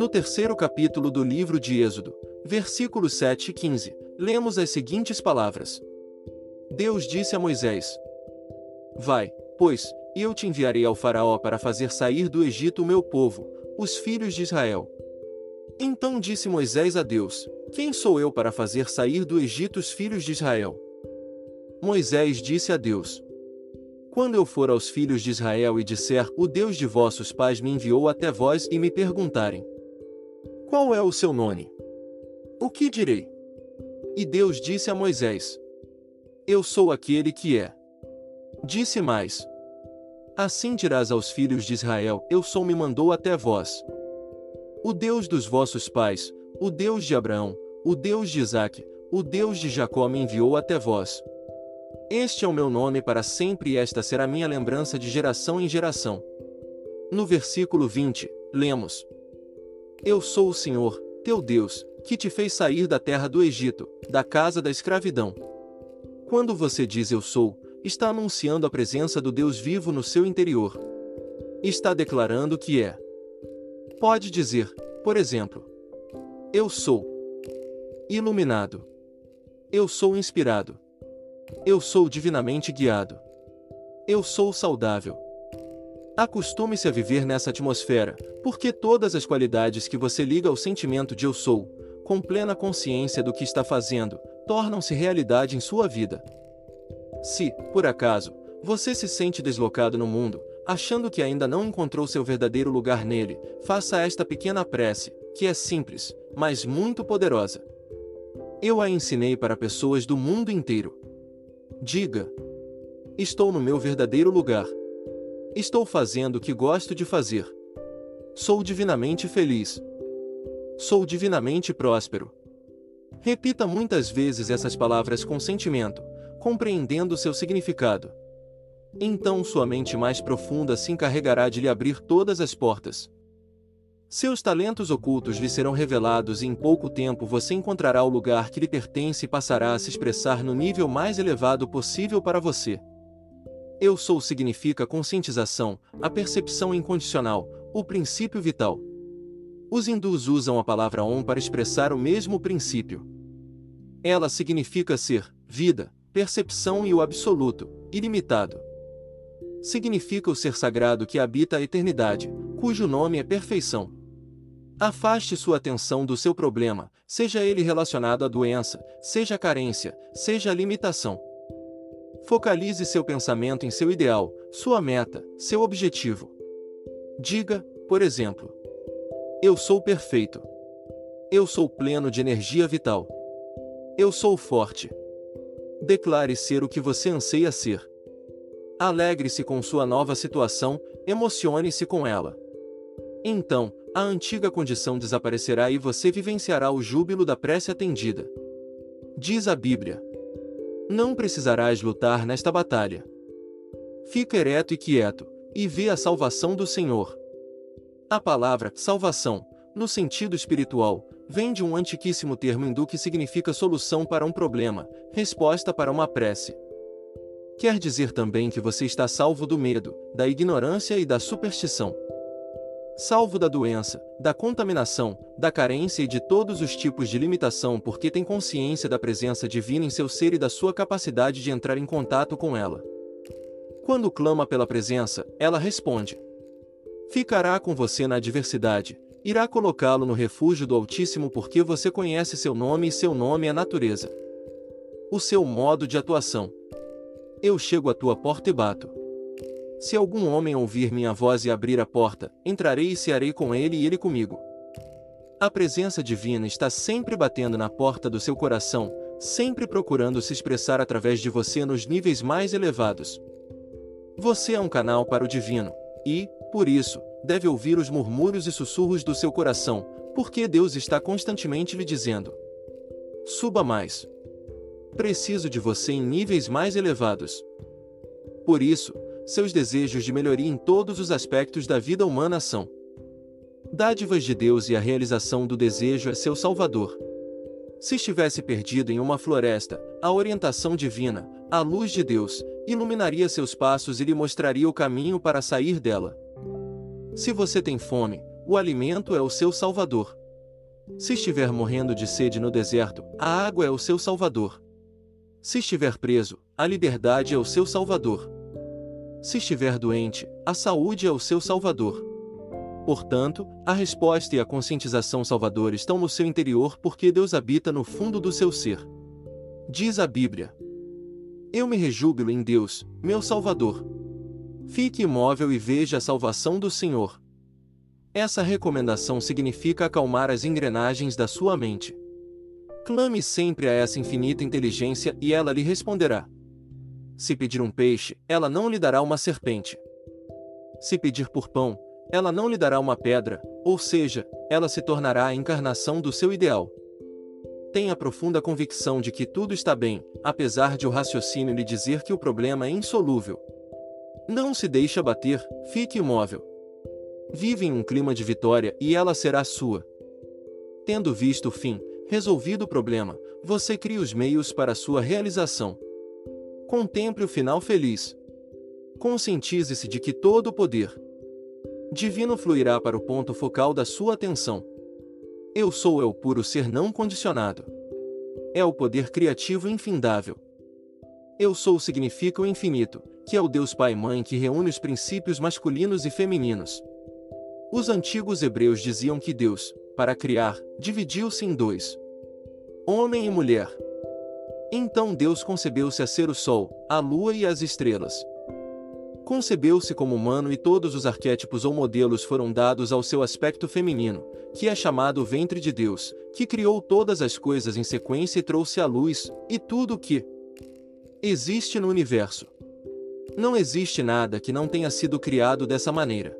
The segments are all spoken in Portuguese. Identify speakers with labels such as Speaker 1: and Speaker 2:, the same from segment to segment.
Speaker 1: No terceiro capítulo do livro de Êxodo, versículos 7 e 15, lemos as seguintes palavras: Deus disse a Moisés: Vai, pois, e eu te enviarei ao Faraó para fazer sair do Egito o meu povo, os filhos de Israel. Então disse Moisés a Deus: Quem sou eu para fazer sair do Egito os filhos de Israel? Moisés disse a Deus: Quando eu for aos filhos de Israel e disser: O Deus de vossos pais me enviou até vós e me perguntarem: Qual é o seu nome? O que direi? E Deus disse a Moisés: Eu sou aquele que é. Disse mais: Assim dirás aos filhos de Israel: Eu sou me mandou até vós. O Deus dos vossos pais, o Deus de Abraão, o Deus de Isaque, o Deus de Jacó me enviou até vós. Este é o meu nome para sempre e esta será minha lembrança de geração em geração. No versículo 20, lemos: Eu sou o Senhor, teu Deus, que te fez sair da terra do Egito, da casa da escravidão. Quando você diz eu sou, está anunciando a presença do Deus vivo no seu interior. Está declarando que é. Pode dizer, por exemplo, eu sou iluminado. Eu sou inspirado. Eu sou divinamente guiado. Eu sou saudável. Acostume-se a viver nessa atmosfera, porque todas as qualidades que você liga ao sentimento de eu sou, com plena consciência do que está fazendo, tornam-se realidade em sua vida. Se, por acaso, você se sente deslocado no mundo, Achando que ainda não encontrou seu verdadeiro lugar nele, faça esta pequena prece, que é simples, mas muito poderosa. Eu a ensinei para pessoas do mundo inteiro. Diga: Estou no meu verdadeiro lugar. Estou fazendo o que gosto de fazer. Sou divinamente feliz. Sou divinamente próspero. Repita muitas vezes essas palavras com sentimento, compreendendo seu significado. Então sua mente mais profunda se encarregará de lhe abrir todas as portas. Seus talentos ocultos lhe serão revelados e em pouco tempo você encontrará o lugar que lhe pertence e passará a se expressar no nível mais elevado possível para você. Eu sou significa conscientização, a percepção incondicional, o princípio vital. Os hindus usam a palavra Om para expressar o mesmo princípio. Ela significa ser, vida, percepção e o absoluto, ilimitado significa o ser sagrado que habita a eternidade, cujo nome é perfeição. Afaste sua atenção do seu problema, seja ele relacionado à doença, seja a carência, seja a limitação. Focalize seu pensamento em seu ideal, sua meta, seu objetivo. Diga, por exemplo: Eu sou perfeito. Eu sou pleno de energia vital. Eu sou forte. Declare ser o que você anseia ser. Alegre-se com sua nova situação, emocione-se com ela. Então, a antiga condição desaparecerá e você vivenciará o júbilo da prece atendida. Diz a Bíblia: Não precisarás lutar nesta batalha. Fica ereto e quieto, e vê a salvação do Senhor. A palavra salvação, no sentido espiritual, vem de um antiquíssimo termo hindu que significa solução para um problema, resposta para uma prece. Quer dizer também que você está salvo do medo, da ignorância e da superstição. Salvo da doença, da contaminação, da carência e de todos os tipos de limitação porque tem consciência da presença divina em seu ser e da sua capacidade de entrar em contato com ela. Quando clama pela presença, ela responde. Ficará com você na adversidade, irá colocá-lo no refúgio do Altíssimo porque você conhece seu nome e seu nome é natureza. O seu modo de atuação. Eu chego à tua porta e bato. Se algum homem ouvir minha voz e abrir a porta, entrarei e cearei com ele e ele comigo. A presença divina está sempre batendo na porta do seu coração, sempre procurando se expressar através de você nos níveis mais elevados. Você é um canal para o divino, e, por isso, deve ouvir os murmúrios e sussurros do seu coração, porque Deus está constantemente lhe dizendo: Suba mais. Preciso de você em níveis mais elevados. Por isso, seus desejos de melhoria em todos os aspectos da vida humana são dádivas de Deus e a realização do desejo é seu Salvador. Se estivesse perdido em uma floresta, a orientação divina, a luz de Deus, iluminaria seus passos e lhe mostraria o caminho para sair dela. Se você tem fome, o alimento é o seu salvador. Se estiver morrendo de sede no deserto, a água é o seu salvador. Se estiver preso, a liberdade é o seu salvador. Se estiver doente, a saúde é o seu salvador. Portanto, a resposta e a conscientização salvador estão no seu interior porque Deus habita no fundo do seu ser. Diz a Bíblia: Eu me rejúbilo em Deus, meu Salvador. Fique imóvel e veja a salvação do Senhor. Essa recomendação significa acalmar as engrenagens da sua mente. Clame sempre a essa infinita inteligência e ela lhe responderá. Se pedir um peixe, ela não lhe dará uma serpente. Se pedir por pão, ela não lhe dará uma pedra, ou seja, ela se tornará a encarnação do seu ideal. Tenha profunda convicção de que tudo está bem, apesar de o raciocínio lhe dizer que o problema é insolúvel. Não se deixe abater, fique imóvel. Vive em um clima de vitória e ela será sua. Tendo visto o fim, resolvido o problema, você cria os meios para sua realização. Contemple o final feliz. Conscientize-se de que todo o poder divino fluirá para o ponto focal da sua atenção. Eu sou é o puro ser não condicionado. É o poder criativo infindável. Eu sou significa o infinito, que é o Deus Pai Mãe que reúne os princípios masculinos e femininos. Os antigos hebreus diziam que Deus, para criar, dividiu-se em dois: homem e mulher. Então Deus concebeu-se a ser o sol, a lua e as estrelas. Concebeu-se como humano e todos os arquétipos ou modelos foram dados ao seu aspecto feminino, que é chamado ventre de Deus, que criou todas as coisas em sequência e trouxe à luz, e tudo o que existe no universo. Não existe nada que não tenha sido criado dessa maneira.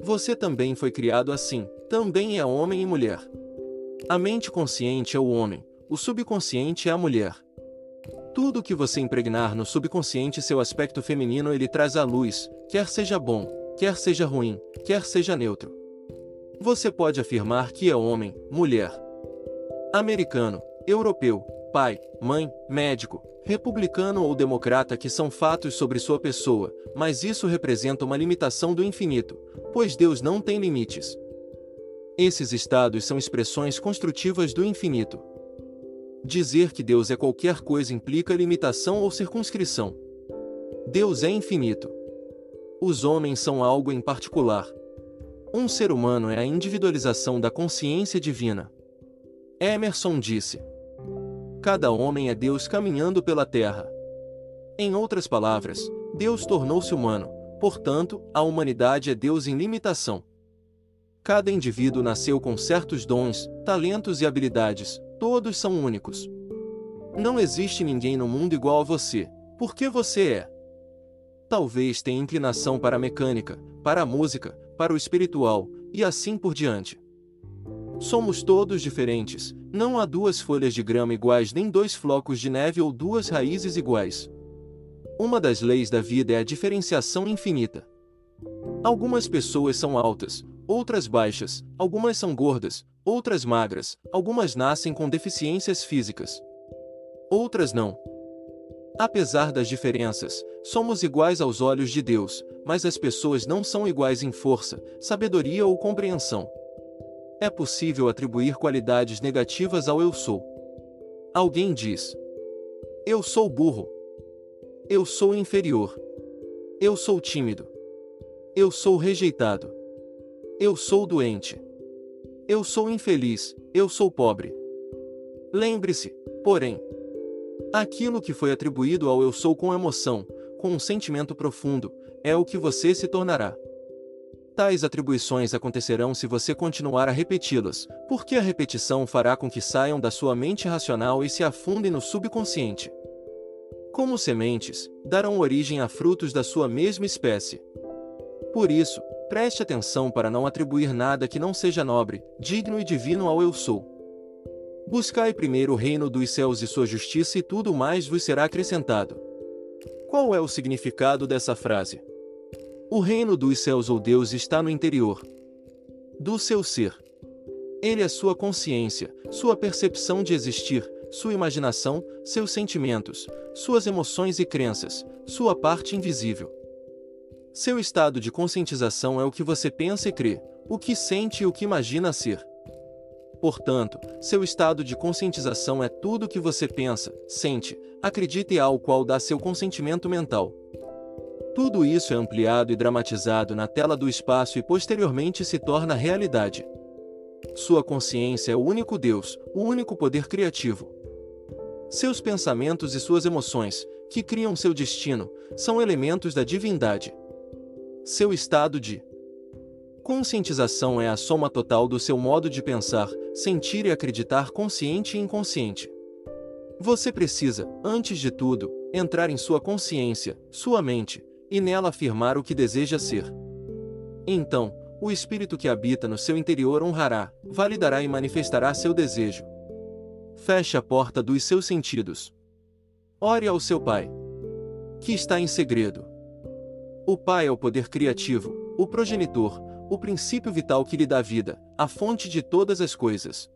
Speaker 1: Você também foi criado assim, também é homem e mulher. A mente consciente é o homem, o subconsciente é a mulher. Tudo que você impregnar no subconsciente seu aspecto feminino ele traz à luz, quer seja bom, quer seja ruim, quer seja neutro. Você pode afirmar que é homem, mulher, americano, europeu, pai, mãe, médico, republicano ou democrata que são fatos sobre sua pessoa, mas isso representa uma limitação do infinito, pois Deus não tem limites. Esses estados são expressões construtivas do infinito. Dizer que Deus é qualquer coisa implica limitação ou circunscrição. Deus é infinito. Os homens são algo em particular. Um ser humano é a individualização da consciência divina. Emerson disse: Cada homem é Deus caminhando pela terra. Em outras palavras, Deus tornou-se humano, portanto, a humanidade é Deus em limitação. Cada indivíduo nasceu com certos dons, talentos e habilidades, todos são únicos. Não existe ninguém no mundo igual a você, porque você é. Talvez tenha inclinação para a mecânica, para a música, para o espiritual, e assim por diante. Somos todos diferentes, não há duas folhas de grama iguais nem dois flocos de neve ou duas raízes iguais. Uma das leis da vida é a diferenciação infinita. Algumas pessoas são altas, outras baixas, algumas são gordas, outras magras, algumas nascem com deficiências físicas. Outras não. Apesar das diferenças, somos iguais aos olhos de Deus, mas as pessoas não são iguais em força, sabedoria ou compreensão. É possível atribuir qualidades negativas ao eu sou. Alguém diz: Eu sou burro. Eu sou inferior. Eu sou tímido. Eu sou rejeitado. Eu sou doente. Eu sou infeliz. Eu sou pobre. Lembre-se, porém, aquilo que foi atribuído ao eu sou com emoção, com um sentimento profundo, é o que você se tornará. Tais atribuições acontecerão se você continuar a repeti-las, porque a repetição fará com que saiam da sua mente racional e se afundem no subconsciente. Como sementes, darão origem a frutos da sua mesma espécie. Por isso, preste atenção para não atribuir nada que não seja nobre, digno e divino ao Eu Sou. Buscai primeiro o reino dos céus e sua justiça, e tudo mais vos será acrescentado. Qual é o significado dessa frase? O reino dos céus ou Deus está no interior do seu ser. Ele é sua consciência, sua percepção de existir, sua imaginação, seus sentimentos, suas emoções e crenças, sua parte invisível. Seu estado de conscientização é o que você pensa e crê, o que sente e o que imagina ser. Portanto, seu estado de conscientização é tudo o que você pensa, sente, acredita e ao qual dá seu consentimento mental. Tudo isso é ampliado e dramatizado na tela do espaço e posteriormente se torna realidade. Sua consciência é o único Deus, o único poder criativo. Seus pensamentos e suas emoções, que criam seu destino, são elementos da divindade. Seu estado de conscientização é a soma total do seu modo de pensar, sentir e acreditar consciente e inconsciente. Você precisa, antes de tudo, entrar em sua consciência, sua mente, e nela afirmar o que deseja ser. Então, o espírito que habita no seu interior honrará, validará e manifestará seu desejo. Feche a porta dos seus sentidos. Ore ao seu Pai, que está em segredo. O Pai é o poder criativo, o progenitor, o princípio vital que lhe dá vida, a fonte de todas as coisas.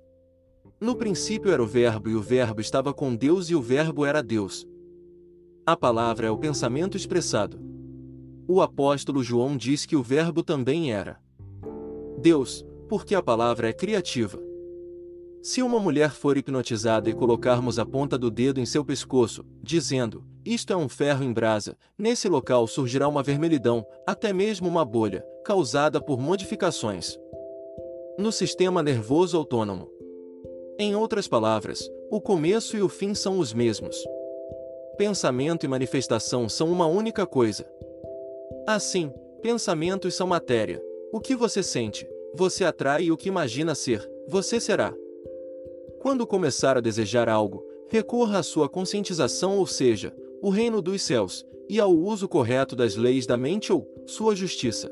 Speaker 1: No princípio era o Verbo e o Verbo estava com Deus e o Verbo era Deus. A palavra é o pensamento expressado. O apóstolo João diz que o Verbo também era Deus, porque a palavra é criativa. Se uma mulher for hipnotizada e colocarmos a ponta do dedo em seu pescoço, dizendo, isto é um ferro em brasa, nesse local surgirá uma vermelhidão, até mesmo uma bolha, causada por modificações no sistema nervoso autônomo. Em outras palavras, o começo e o fim são os mesmos. Pensamento e manifestação são uma única coisa. Assim, pensamentos são matéria. O que você sente, você atrai e o que imagina ser, você será. Quando começar a desejar algo, recorra à sua conscientização, ou seja, o reino dos céus, e ao uso correto das leis da mente ou sua justiça.